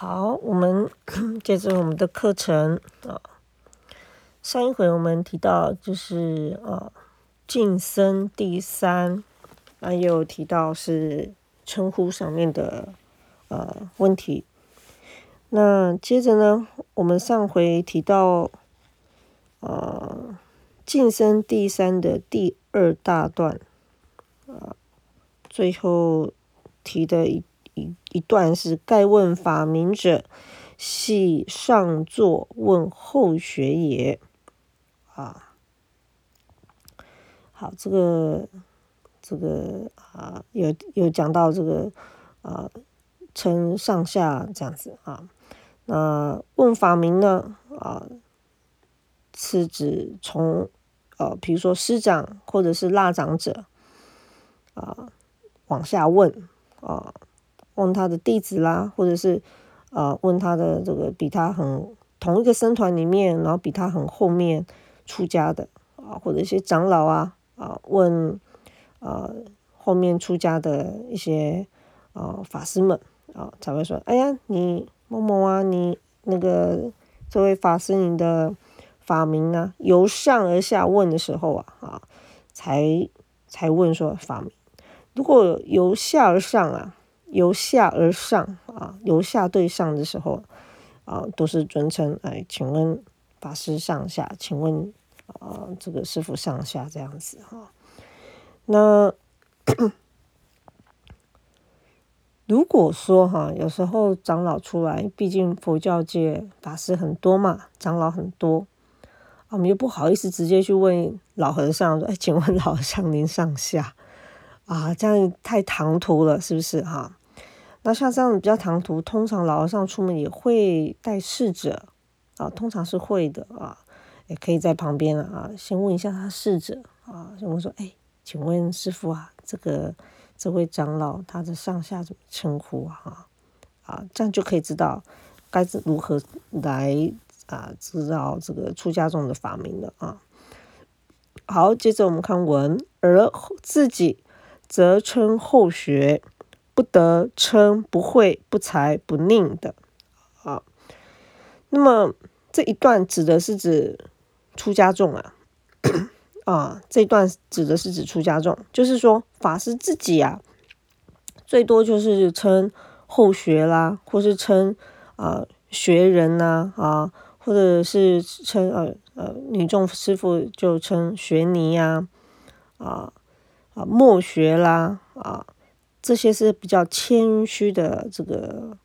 好，我们 接着我们的课程啊。上一回我们提到就是啊，晋升第三，啊，又提到是称呼上面的呃问题。那接着呢，我们上回提到呃，晋升第三的第二大段啊，最后提的一。一一段是盖问法名者，系上座问后学也。啊，好，这个这个啊，有有讲到这个啊，称上下这样子啊。那问法名呢？啊，是指从呃，比如说师长或者是腊长者啊，往下问啊。问他的弟子啦，或者是呃问他的这个比他很同一个僧团里面，然后比他很后面出家的啊，或者一些长老啊啊问呃后面出家的一些啊法师们啊才会说，哎呀，你某某啊，你那个这位法师你的法名呢？由上而下问的时候啊啊才才问说法名，如果由下而上啊。由下而上啊，由下对上的时候啊，都是尊称哎，请问法师上下，请问啊，这个师傅上下这样子哈。那 如果说哈，有时候长老出来，毕竟佛教界法师很多嘛，长老很多，我们又不好意思直接去问老和尚说，哎，请问老和尚您上下啊，这样太唐突了，是不是哈？那像这样比较唐突，通常老和尚出门也会带侍者啊，通常是会的啊，也可以在旁边啊，先问一下他侍者啊，先问说，哎，请问师傅啊，这个这位长老他的上下怎么称呼啊？啊，这样就可以知道该如何来啊，知道这个出家众的法名了啊。好，接着我们看文，而自己则称后学。不得称不会不才不佞的啊。那么这一段指的是指出家众啊 啊，这一段指的是指出家众，就是说法师自己啊，最多就是称后学啦，或是称啊学人呐啊，或者是称呃呃女众师傅就称学尼呀啊啊莫学啦啊。这些是比较谦虚的这个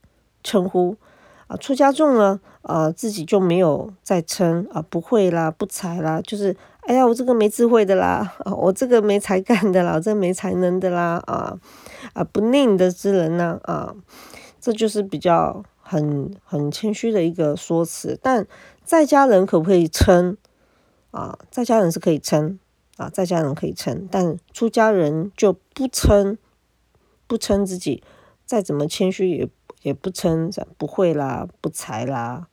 称呼啊，出家众呢，啊自己就没有再称啊，不会啦，不才啦，就是哎呀，我这个没智慧的啦，我这个没才干的啦，我这没才能的啦，啊啊不佞的之人呢，啊，这就是比较很很谦虚的一个说辞。但在家人可不可以称啊？在家人是可以称啊，在家人可以称，但出家人就不称。不称自己，再怎么谦虚也也不称不会啦，不才啦，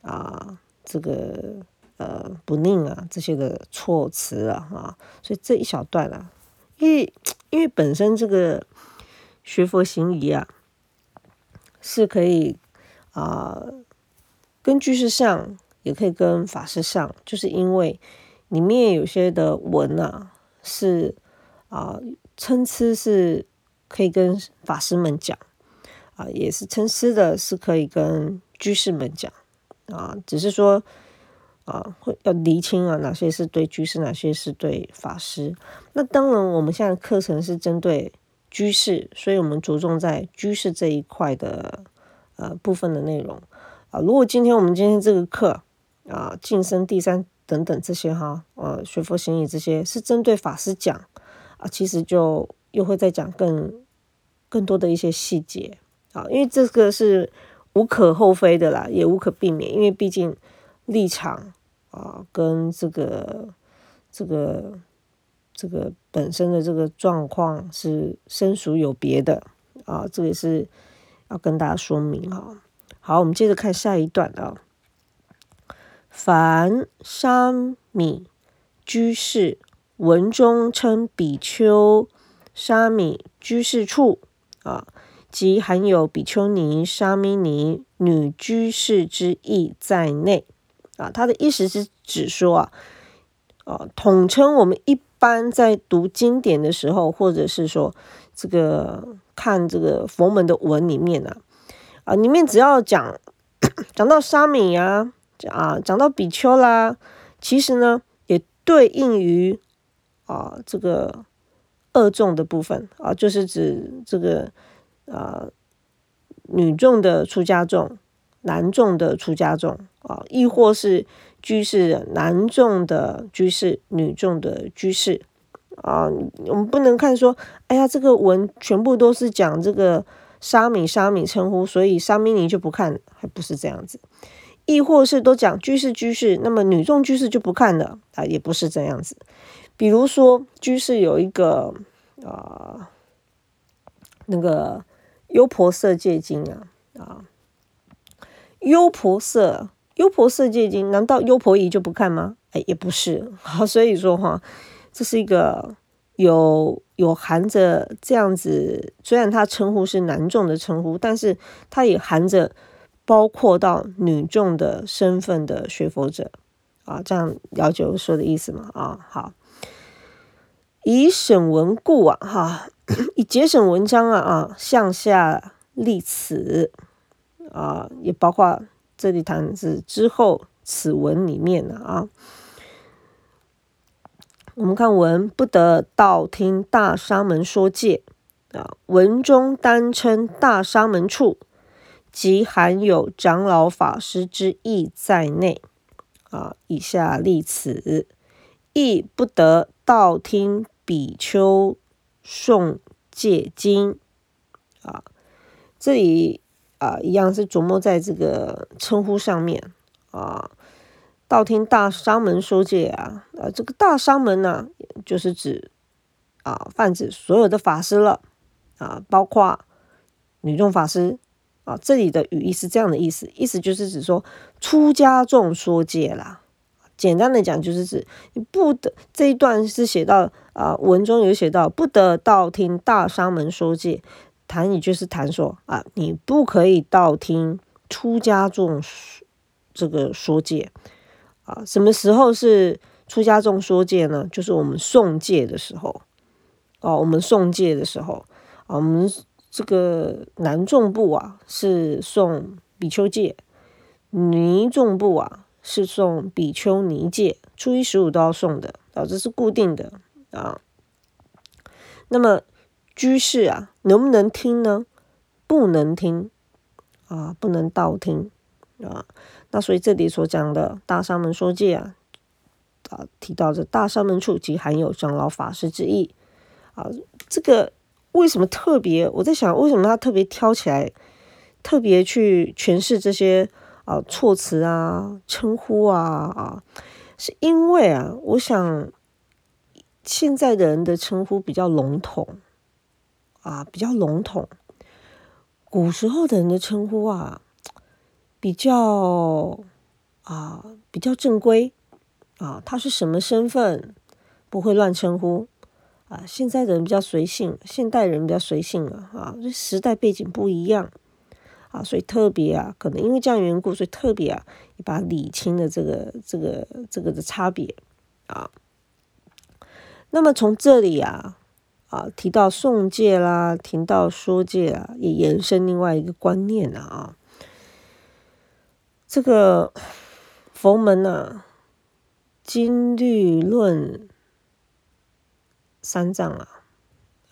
啊，这个呃不佞啊这些的措辞啊，哈，所以这一小段啊，因为因为本身这个学佛行仪啊，是可以啊跟居士上，也可以跟法师上，就是因为里面有些的文啊是啊参差是。可以跟法师们讲啊，也是称师的，是可以跟居士们讲啊，只是说啊，会要厘清啊，哪些是对居士，哪些是对法师。那当然，我们现在课程是针对居士，所以我们着重在居士这一块的呃部分的内容啊。如果今天我们今天这个课啊，晋升第三等等这些哈，呃，学佛行仪这些是针对法师讲啊，其实就。又会再讲更更多的一些细节啊，因为这个是无可厚非的啦，也无可避免，因为毕竟立场啊跟这个这个这个本身的这个状况是生属有别的啊，这个是要跟大家说明哈。好，我们接着看下一段啊，凡沙弥居士文中称比丘。沙弥居士处啊，即含有比丘尼、沙弥尼、女居士之意在内。啊，他的意思是指说啊，啊，统称我们一般在读经典的时候，或者是说这个看这个佛门的文里面啊，啊，里面只要讲讲到沙弥啊，啊，讲到比丘啦，其实呢，也对应于啊这个二众的部分啊，就是指这个啊女众的出家众。男众的出家众啊，亦或是居士男众的居士，女众的居士啊，我们不能看说，哎呀，这个文全部都是讲这个沙弥沙弥称呼，所以沙弥尼就不看，还不是这样子。亦或是都讲居士居士，那么女众居士就不看了啊，也不是这样子。比如说居士有一个啊，那个优婆塞戒经啊啊。优婆塞，优婆塞戒经，难道优婆夷就不看吗？哎，也不是。好，所以说哈，这是一个有有含着这样子，虽然他称呼是男众的称呼，但是他也含着包括到女众的身份的学佛者啊，这样了解我说的意思吗？啊，好，以审文故啊，哈，以节省文章啊，啊，向下立此。啊，也包括这里谈是之后此文里面的啊。我们看文不得道听大沙门说戒啊，文中单称大沙门处，即含有长老法师之意在内啊。以下例此，亦不得道听比丘诵戒经啊。这里。啊，一样是琢磨在这个称呼上面啊。道听大沙门说戒啊，啊，这个大沙门呢，就是指啊，泛指所有的法师了啊，包括女众法师啊。这里的语义是这样的意思，意思就是指说出家众说戒啦。简单的讲，就是指你不得这一段是写到啊，文中有写到不得道听大沙门说戒。谈也就是谈说啊，你不可以道听出家众这个说戒啊。什么时候是出家众说戒呢？就是我们送戒的时候哦。我们送戒的时候啊，我们这个男众部啊是送比丘戒，女众部啊是送比丘尼戒，初一十五都要送的啊，这是固定的啊。那么。居士啊，能不能听呢？不能听啊，不能道听啊。那所以这里所讲的大沙门说戒啊，啊，提到这大沙门处即含有长老法师之意啊。这个为什么特别？我在想，为什么他特别挑起来，特别去诠释这些啊措辞啊、称呼啊啊？是因为啊，我想现在的人的称呼比较笼统。啊，比较笼统。古时候的人的称呼啊，比较啊比较正规啊，他是什么身份，不会乱称呼啊。现在的人比较随性，现代人比较随性了啊，这时代背景不一样啊，所以特别啊，可能因为这样缘故，所以特别啊，把理清了这个这个这个的差别啊。那么从这里啊。啊，提到送戒啦，提到说戒啊，也延伸另外一个观念了啊。这个佛门呐，经律论三藏啊，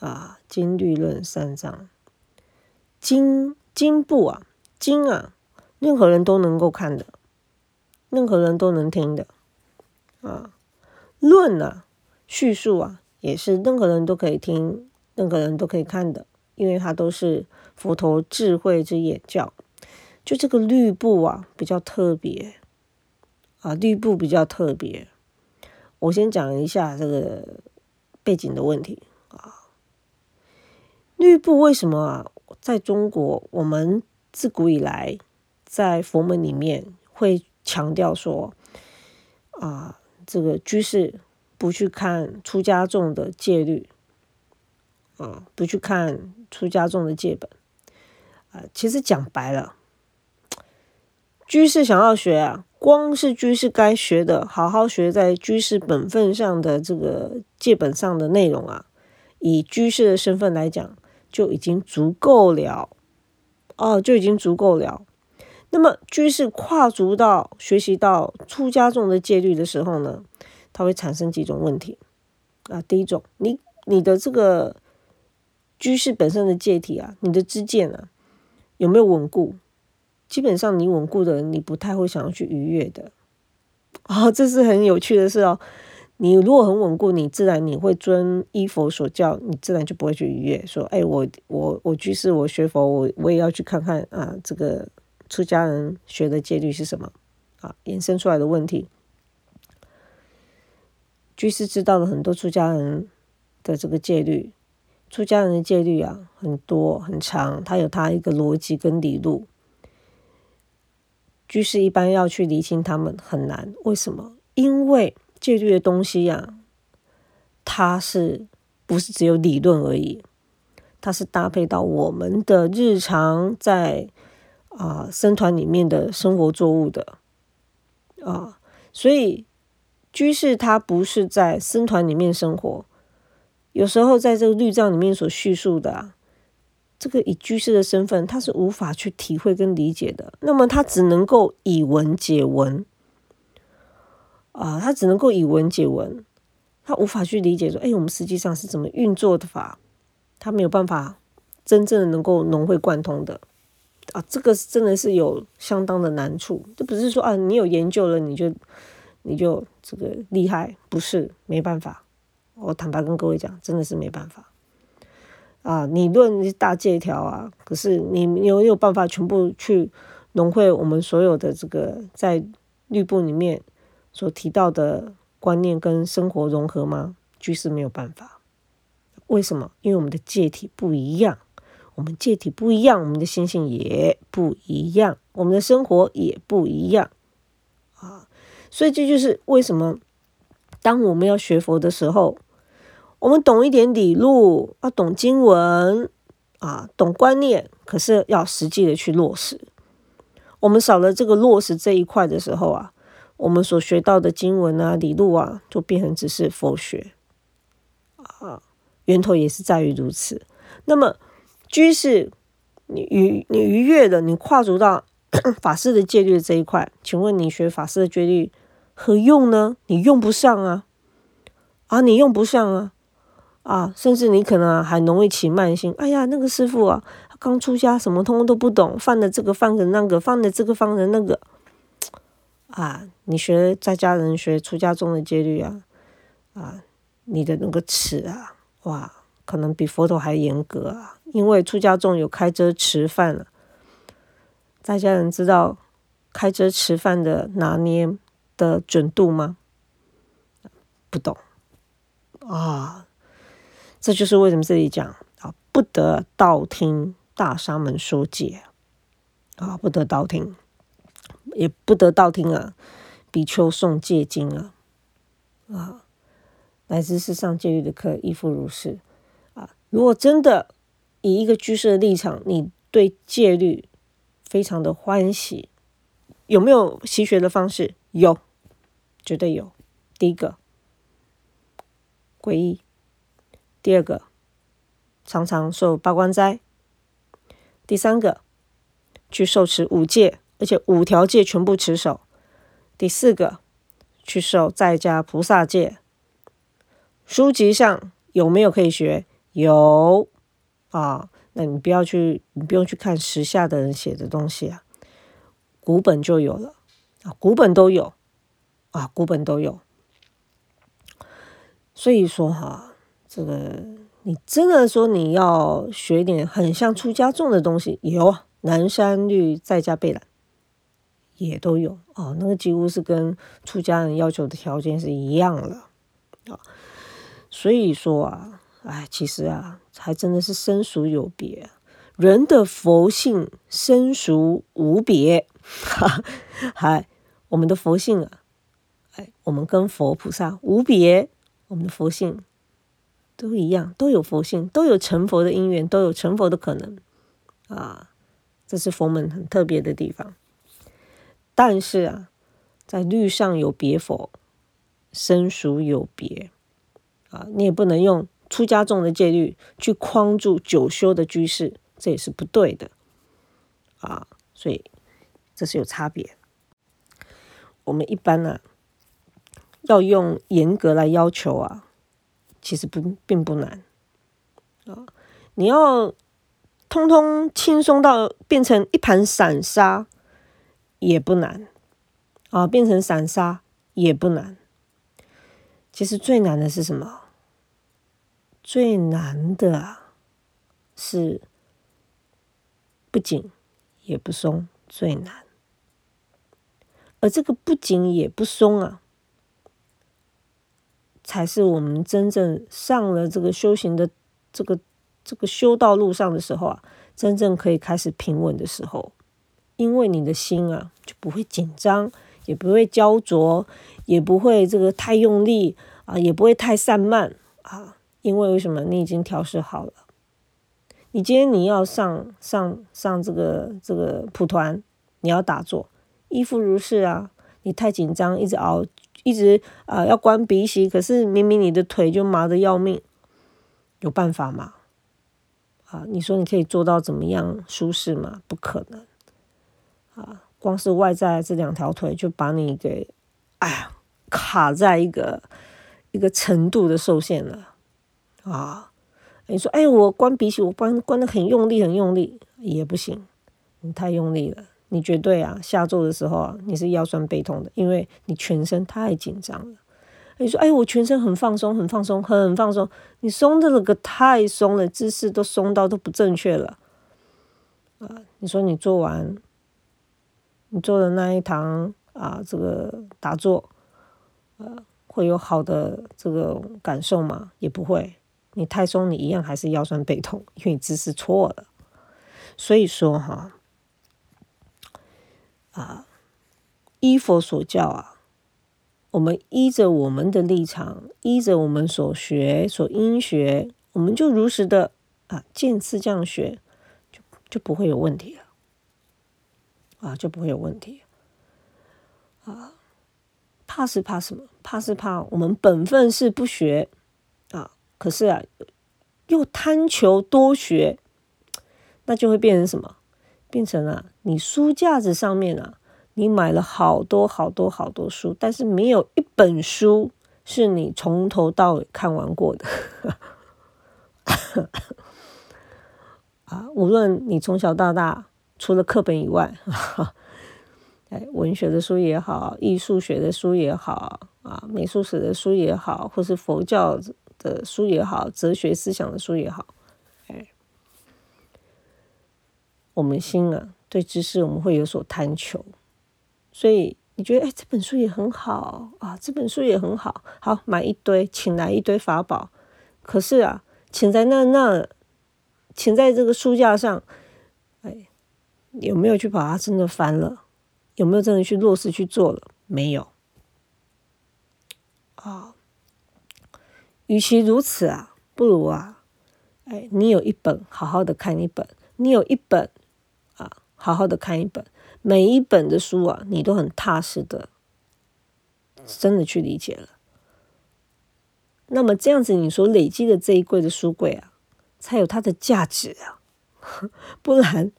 啊，经律论三藏，经经部啊，经啊，任何人都能够看的，任何人都能听的啊。论啊，叙述啊。也是任何人都可以听，任何人都可以看的，因为它都是佛陀智慧之眼教。就这个律部啊，比较特别啊，律部比较特别。我先讲一下这个背景的问题啊。律部为什么啊，在中国我们自古以来在佛门里面会强调说啊，这个居士。不去看出家众的戒律，啊，不去看出家众的戒本，啊，其实讲白了，居士想要学啊，光是居士该学的，好好学在居士本分上的这个戒本上的内容啊，以居士的身份来讲，就已经足够了，哦，就已经足够了。那么居士跨足到学习到出家众的戒律的时候呢，它会产生几种问题啊。第一种，你你的这个居士本身的戒体啊，你的知见啊，有没有稳固？基本上你稳固的人，你不太会想要去逾越的。啊，这是很有趣的事哦。你如果很稳固，你自然你会遵依佛所教，你自然就不会去逾越。说，哎，我我我居士，我学佛，我我也要去看看啊，这个。出家人学的戒律是什么？啊，衍生出来的问题。居士知道了很多出家人的这个戒律，出家人的戒律啊，很多很长，他有他一个逻辑跟理路。居士一般要去理清他们很难，为什么？因为戒律的东西呀，它是不是只有理论而已？它是搭配到我们的日常在。啊，僧团里面的生活作物的啊，所以居士他不是在僧团里面生活，有时候在这个律藏里面所叙述的，这个以居士的身份，他是无法去体会跟理解的。那么他只能够以文解文啊，他只能够以文解文，他无法去理解说，哎，我们实际上是怎么运作的法，他没有办法真正的能够融会贯通的。啊，这个真的是有相当的难处。这不是说啊，你有研究了，你就你就这个厉害，不是没办法。我坦白跟各位讲，真的是没办法。啊，理论大借条啊，可是你有有办法全部去融会我们所有的这个在律部里面所提到的观念跟生活融合吗？居士没有办法。为什么？因为我们的界体不一样。我们界体不一样，我们的心性也不一样，我们的生活也不一样啊！所以这就是为什么，当我们要学佛的时候，我们懂一点理路，要懂经文啊，懂观念，可是要实际的去落实。我们少了这个落实这一块的时候啊，我们所学到的经文啊、理路啊，就变成只是佛学啊，源头也是在于如此。那么。居士，你逾你逾越了，你跨足到 法师的戒律这一块，请问你学法师的戒律何用呢？你用不上啊，啊，你用不上啊，啊，甚至你可能还容易起慢性。哎呀，那个师傅啊，刚出家，什么通通都不懂，犯的这个，犯的那个，犯的这个，犯的那个，啊，你学在家人学出家中的戒律啊，啊，你的那个尺啊，哇！可能比佛陀还严格啊，因为出家众有开遮持饭了。在家人知道开遮持饭的拿捏的准度吗？不懂啊，这就是为什么这里讲啊，不得道听大沙门说戒啊，不得道听，也不得道听啊，比丘诵戒经啊，啊，乃至是上戒律的课，亦复如是啊。如果真的以一个居士的立场，你对戒律非常的欢喜，有没有习学的方式？有，绝对有。第一个，皈依；第二个，常常受八关斋；第三个，去受持五戒，而且五条戒全部持守；第四个，去受在家菩萨戒。书籍上有没有可以学？有啊，那你不要去，你不用去看时下的人写的东西啊，古本就有了啊，古本都有啊，古本都有。所以说哈，这个你真的说你要学一点很像出家众的东西，有南山律在家备览也都有哦，那个几乎是跟出家人要求的条件是一样了啊。所以说啊。哎，其实啊，还真的是生熟有别。人的佛性生熟无别，哈，嗨，我们的佛性啊，哎，我们跟佛菩萨无别，我们的佛性都一样，都有佛性，都有成佛的因缘，都有成佛的可能啊。这是佛门很特别的地方。但是啊，在律上有别否，生熟有别啊，你也不能用出家众的戒律去框住九修的居士，这也是不对的啊。所以这是有差别。我们一般呢，要用严格来要求啊，其实不并不难啊。你要通通轻松到变成一盘散沙也不难啊，变成散沙也不难。其实最难的是什么？最难的，是不紧也不松，最难。而这个不紧也不松啊，才是我们真正上了这个修行的这个这个修道路上的时候啊，真正可以开始平稳的时候，因为你的心啊就不会紧张，也不会焦灼，也不会这个太用力啊，也不会太散漫啊，因为为什么？你已经调试好了。你今天你要上上上这个这个蒲团，你要打坐。依附如是啊，你太紧张，一直熬，一直啊要关鼻息，可是明明你的腿就麻的要命，有办法吗？啊，你说你可以做到怎么样舒适吗？不可能，啊，光是外在这两条腿就把你给，哎呀，卡在一个一个程度的受限了，啊，你说哎，我关鼻息，我关关的很用力，很用力也不行，你太用力了。你绝对啊，下坐的时候啊，你是腰酸背痛的，因为你全身太紧张了。你说，哎，我全身很放松，很放松，很放松。你松的那个太松了，姿势都松到都不正确了。啊，你说你做完，你做的那一堂啊，这个打坐，呃，会有好的这个感受吗？也不会。你太松，你一样还是腰酸背痛，因为你姿势错了。所以说哈。啊，依佛所教啊，我们依着我们的立场，依着我们所学所应学，我们就如实的啊，见次这样学，就就不会有问题了。啊，就不会有问题。啊，怕是怕什么？怕是怕我们本分是不学啊，可是啊，又贪求多学，那就会变成什么？变成了你书架子上面啊，你买了好多好多好多书，但是没有一本书是你从头到尾看完过的。啊，无论你从小到大，除了课本以外，哎，文学的书也好，艺术学的书也好，啊，美术史的书也好，或是佛教的书也好，哲学思想的书也好。哎我们心啊，对知识我们会有所贪求，所以你觉得哎，这本书也很好啊，这本书也很好，好买一堆，请来一堆法宝。可是啊，请在那那，请在这个书架上，哎，有没有去把它真的翻了？有没有真的去落实去做了？没有。啊，与其如此啊，不如啊，哎，你有一本，好好的看一本；你有一本啊。好好的看一本，每一本的书啊，你都很踏实的，真的去理解了。那么这样子，你所累积的这一柜的书柜啊，才有它的价值啊。不然，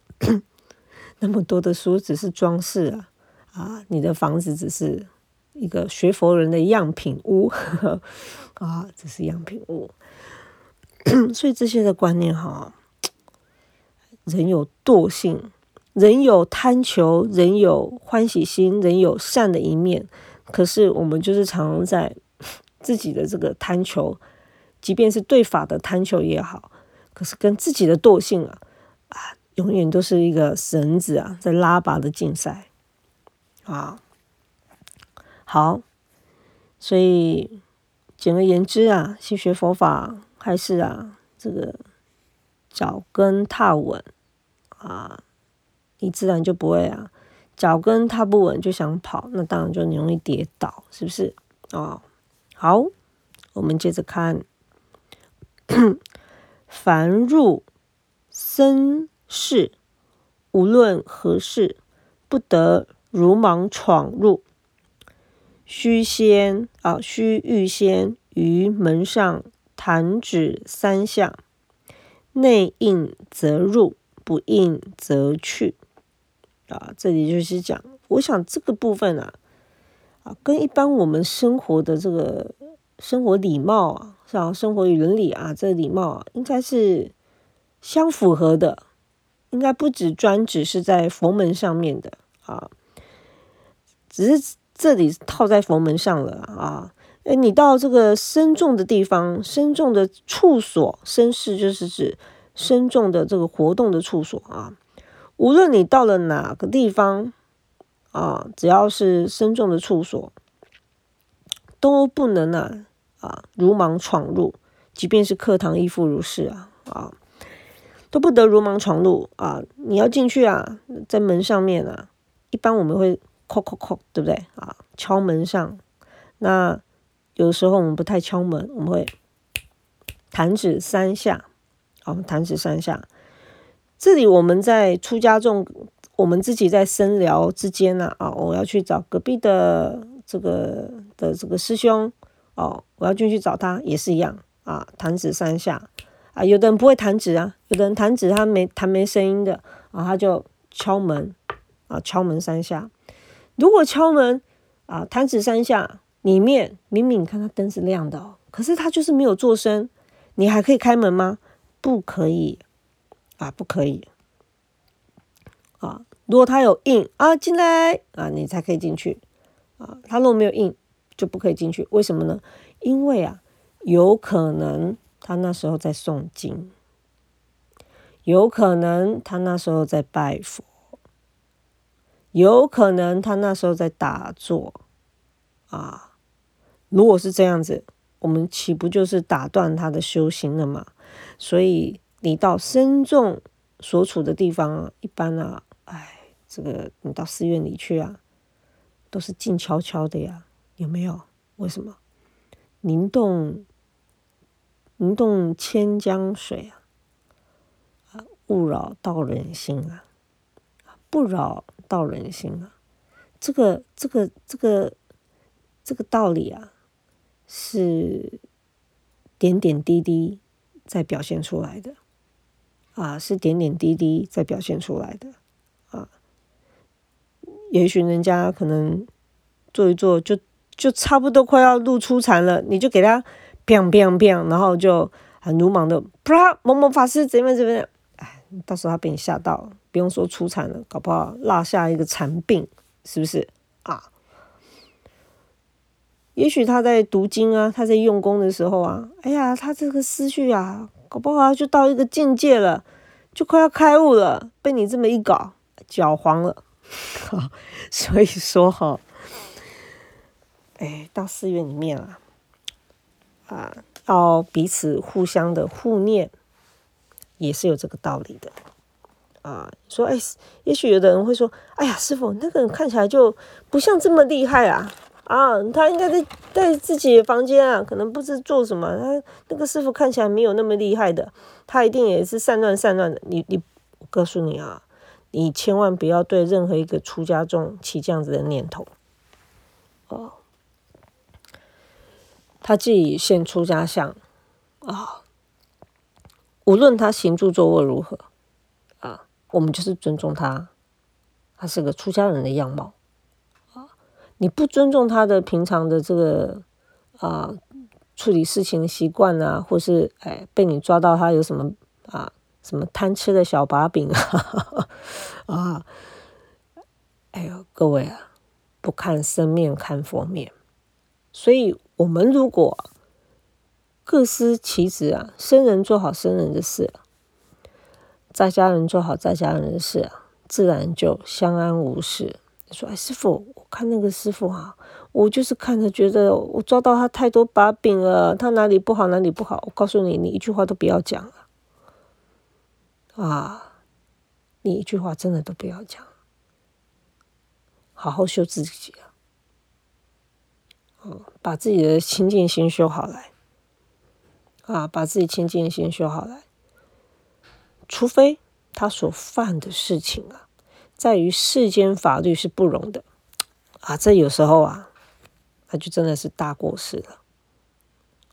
那么多的书只是装饰啊，啊，你的房子只是一个学佛人的样品屋 啊，只是样品屋。所以这些的观念哈，人有惰性。人有贪求，人有欢喜心，人有善的一面。可是我们就是常常在 自己的这个贪求，即便是对法的贪求也好，可是跟自己的惰性啊啊，永远都是一个绳子啊，在拉拔的竞赛啊。好，所以简而言之啊，去学佛法还是啊，这个脚跟踏稳啊。你自然就不会啊，脚跟踏不稳就想跑，那当然就容易跌倒，是不是？哦，好，我们接着看，凡入生是，无论何事，不得如莽闯入。须先啊，须预先于门上弹指三下，内应则入，不应则去。啊，这里就是讲，我想这个部分啊，啊，跟一般我们生活的这个生活礼貌啊，像生活与伦理啊，这礼貌啊，应该是相符合的。应该不止专指是在佛门上面的啊，只是。这里套在佛门上了啊！哎，你到这个深重的地方，深重的处所，身事就是指深重的这个活动的处所啊。无论你到了哪个地方啊，只要是深重的处所，都不能啊啊如莽闯入。即便是课堂亦复如是啊啊，都不得如莽闯入啊！你要进去啊，在门上面啊，一般我们会。叩叩叩，对不对啊？敲门上，那有时候我们不太敲门，我们会弹指三下，好，弹指三下。这里我们在出家众，我们自己在深聊之间呢，啊，我要去找隔壁的这个的这个师兄，哦，我要进去找他，也是一样啊，弹指三下啊。有的人不会弹指啊，有的人弹指他没弹没声音的啊，他就敲门啊，敲门三下。如果敲门啊，弹指三下，里面明明看他灯是亮的，哦可是他就是没有做声，你还可以开门吗？不可以啊，不可以啊。如果他有应啊，进来啊，你才可以进去啊。他如果没有应，就不可以进去。为什么呢？因为啊，有可能他那时候在诵经，有可能他那时候在拜佛。有可能他那时候在打坐啊，如果是这样子，我们岂不就是打断他的修行了吗？所以你到僧众所处的地方啊，一般啊，哎，这个你到寺院里去啊，都是静悄悄的呀，有没有？为什么？灵动宁动千江水啊，勿扰道人心啊，不扰。道人心啊，这个这个这个这个道理啊，是点点滴滴在表现出来的啊，是点点滴滴在表现出来的啊。也许人家可能做一做，就就差不多快要入出禅了，你就给他砰砰砰，然后就很鲁莽的，啪，某某法师怎么怎么样，哎，到时候他被你吓到。不用说出产了，搞不好落下一个残病，是不是啊？也许他在读经啊，他在用功的时候啊，哎呀，他这个思绪啊，搞不好就到一个境界了，就快要开悟了，被你这么一搞，搅黄了。所以说哈，哎，到寺院里面啊，啊，要彼此互相的互念，也是有这个道理的。啊，说哎，也许有的人会说，哎呀，师傅，那个人看起来就不像这么厉害啊，啊，他应该在在自己房间啊，可能不知做什么。他那个师傅看起来没有那么厉害的，他一定也是散乱散乱的。你你，我告诉你啊，你千万不要对任何一个出家众起这样子的念头。哦，他自己现出家相啊，无论他行住坐卧如何啊。我们就是尊重他，他是个出家人的样貌啊！你不尊重他的平常的这个啊处理事情的习惯啊，或是哎被你抓到他有什么啊什么贪吃的小把柄啊 啊！哎呦，各位啊，不看生面看佛面，所以我们如果各司其职啊，生人做好生人的事。在家人做好在家人的事，自然就相安无事。你说：“哎，师傅，我看那个师傅啊，我就是看着觉得我抓到他太多把柄了，他哪里不好哪里不好。我告诉你，你一句话都不要讲了啊！你一句话真的都不要讲，好好修自己啊！把自己的清净心修好来啊，把自己清净心修好来。”除非他所犯的事情啊，在于世间法律是不容的啊。这有时候啊，那就真的是大过失了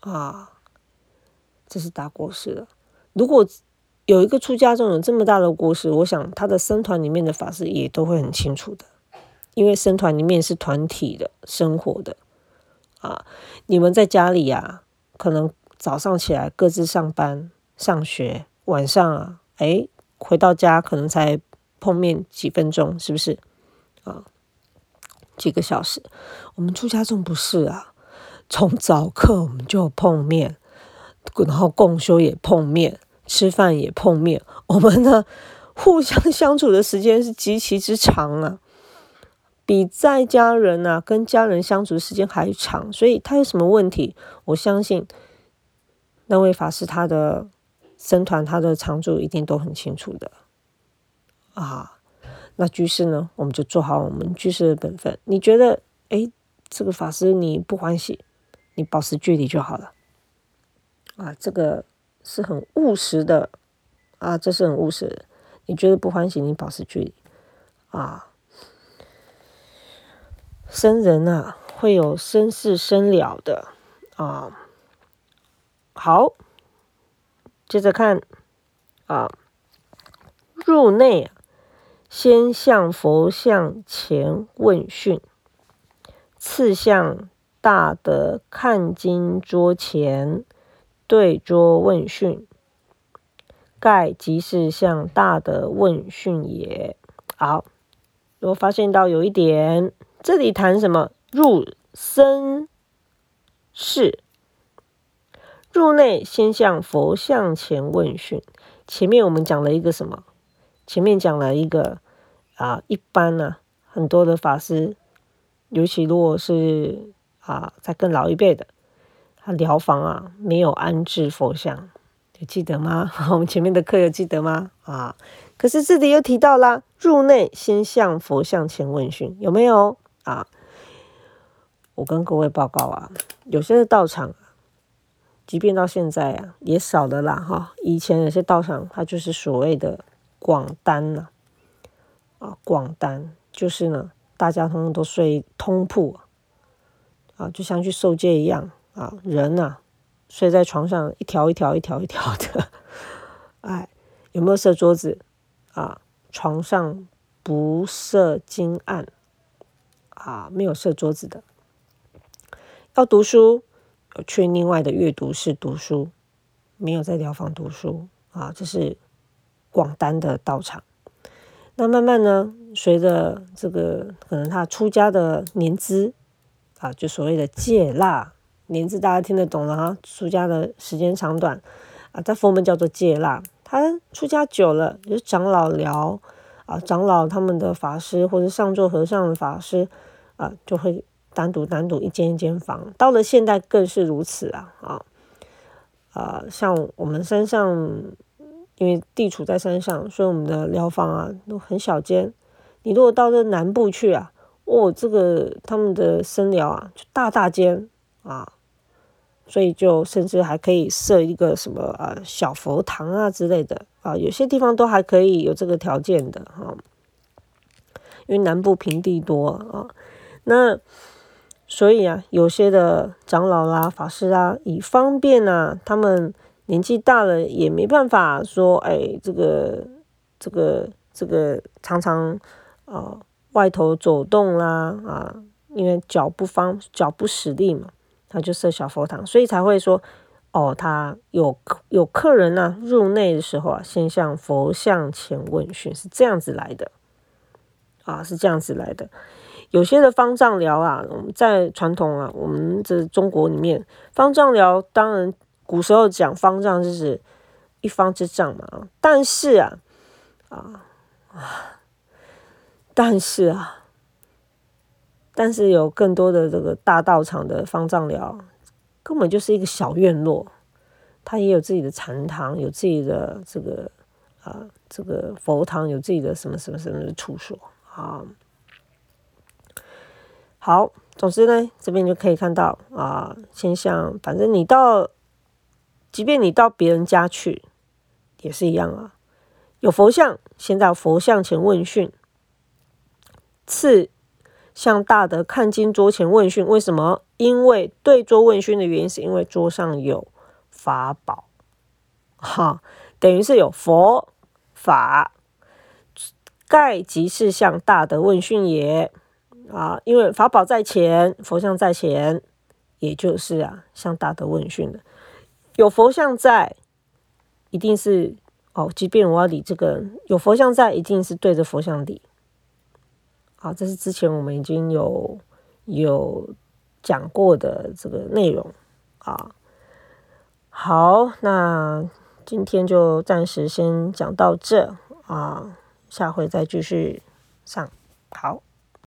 啊，这是大过失了。如果有一个出家众有这么大的过失，我想他的僧团里面的法师也都会很清楚的，因为僧团里面是团体的生活的啊。你们在家里呀，可能早上起来各自上班上学，晚上啊，哎，回到家可能才碰面几分钟，是不是啊？几个小时，我们出家众不是啊，从早课我们就碰面，然后共修也碰面。吃饭也碰面，我们呢互相相处的时间是极其之长啊，比在家人啊跟家人相处的时间还长。所以他有什么问题，我相信那位法师他的僧团他的常住一定都很清楚的啊。那居士呢，我们就做好我们居士的本分。你觉得，哎，这个法师你不欢喜，你保持距离就好了啊。这个。是很务实的啊，这是很务实的。你觉得不欢喜，你保持距离啊。生人啊，会有生死生了的啊。好，接着看啊，入内先向佛像前问讯，次向大德看经桌前。对桌问讯，盖即是向大的问讯也。好，如果发现到有一点，这里谈什么？入身室，入内先向佛像前问讯。前面我们讲了一个什么？前面讲了一个啊，一般呢，很多的法师，尤其如果是啊，在更老一辈的。他疗房啊，没有安置佛像，有记得吗？我们前面的课有记得吗？啊，可是这里又提到啦，入内先向佛像前问讯，有没有啊？我跟各位报告啊，有些的道场，即便到现在啊，也少的啦哈。以前有些道场，它就是所谓的广单呐，啊，广单就是呢，大家通通都睡通铺啊，就像去受戒一样。啊，人呐，睡在床上一条一条一条一条的，哎，有没有设桌子？啊，床上不设金案，啊，没有设桌子的。要读书，去另外的阅读室读书，没有在疗房读书。啊，这是广单的道场。那慢慢呢，随着这个可能他出家的年资，啊，就所谓的戒腊。年字大家听得懂了哈，出家的时间长短啊，在佛门叫做戒腊。他出家久了，就是长老聊啊，长老他们的法师或者上座和尚的法师啊，就会单独单独一间一间房。到了现代更是如此啊啊啊！像我们山上，因为地处在山上，所以我们的疗房啊都很小间。你如果到这南部去啊，哦，这个他们的僧疗啊，就大大间啊。所以就甚至还可以设一个什么啊小佛堂啊之类的啊，有些地方都还可以有这个条件的哈。因为南部平地多啊，那所以啊，有些的长老啦、法师啊，以方便啊，他们年纪大了也没办法说，哎，这个这个这个常常啊外头走动啦啊，因为脚不方脚不使力嘛。他就设小佛堂，所以才会说，哦，他有有客人呢入内的时候啊，先向佛像前问讯，是这样子来的，啊，是这样子来的。有些的方丈疗啊，我们在传统啊，我们这中国里面，方丈疗当然古时候讲方丈就是一方之丈嘛，但是啊，啊啊，但是啊。但是有更多的这个大道场的方丈寮，根本就是一个小院落，它也有自己的禅堂，有自己的这个啊这个佛堂，有自己的什么什么什么的处所啊。好，总之呢，这边就可以看到啊，现象，反正你到，即便你到别人家去，也是一样啊。有佛像，先到佛像前问讯。次，向大德看经桌前问讯。为什么？因为对桌问讯的原因，是因为桌上有法宝，哈，等于是有佛法。盖即是向大德问讯也啊，因为法宝在前，佛像在前，也就是啊，向大德问讯的。有佛像在，一定是哦。即便我要理这个，有佛像在，一定是对着佛像理。好，这是之前我们已经有有讲过的这个内容啊。好，那今天就暂时先讲到这啊。下回再继续上，好。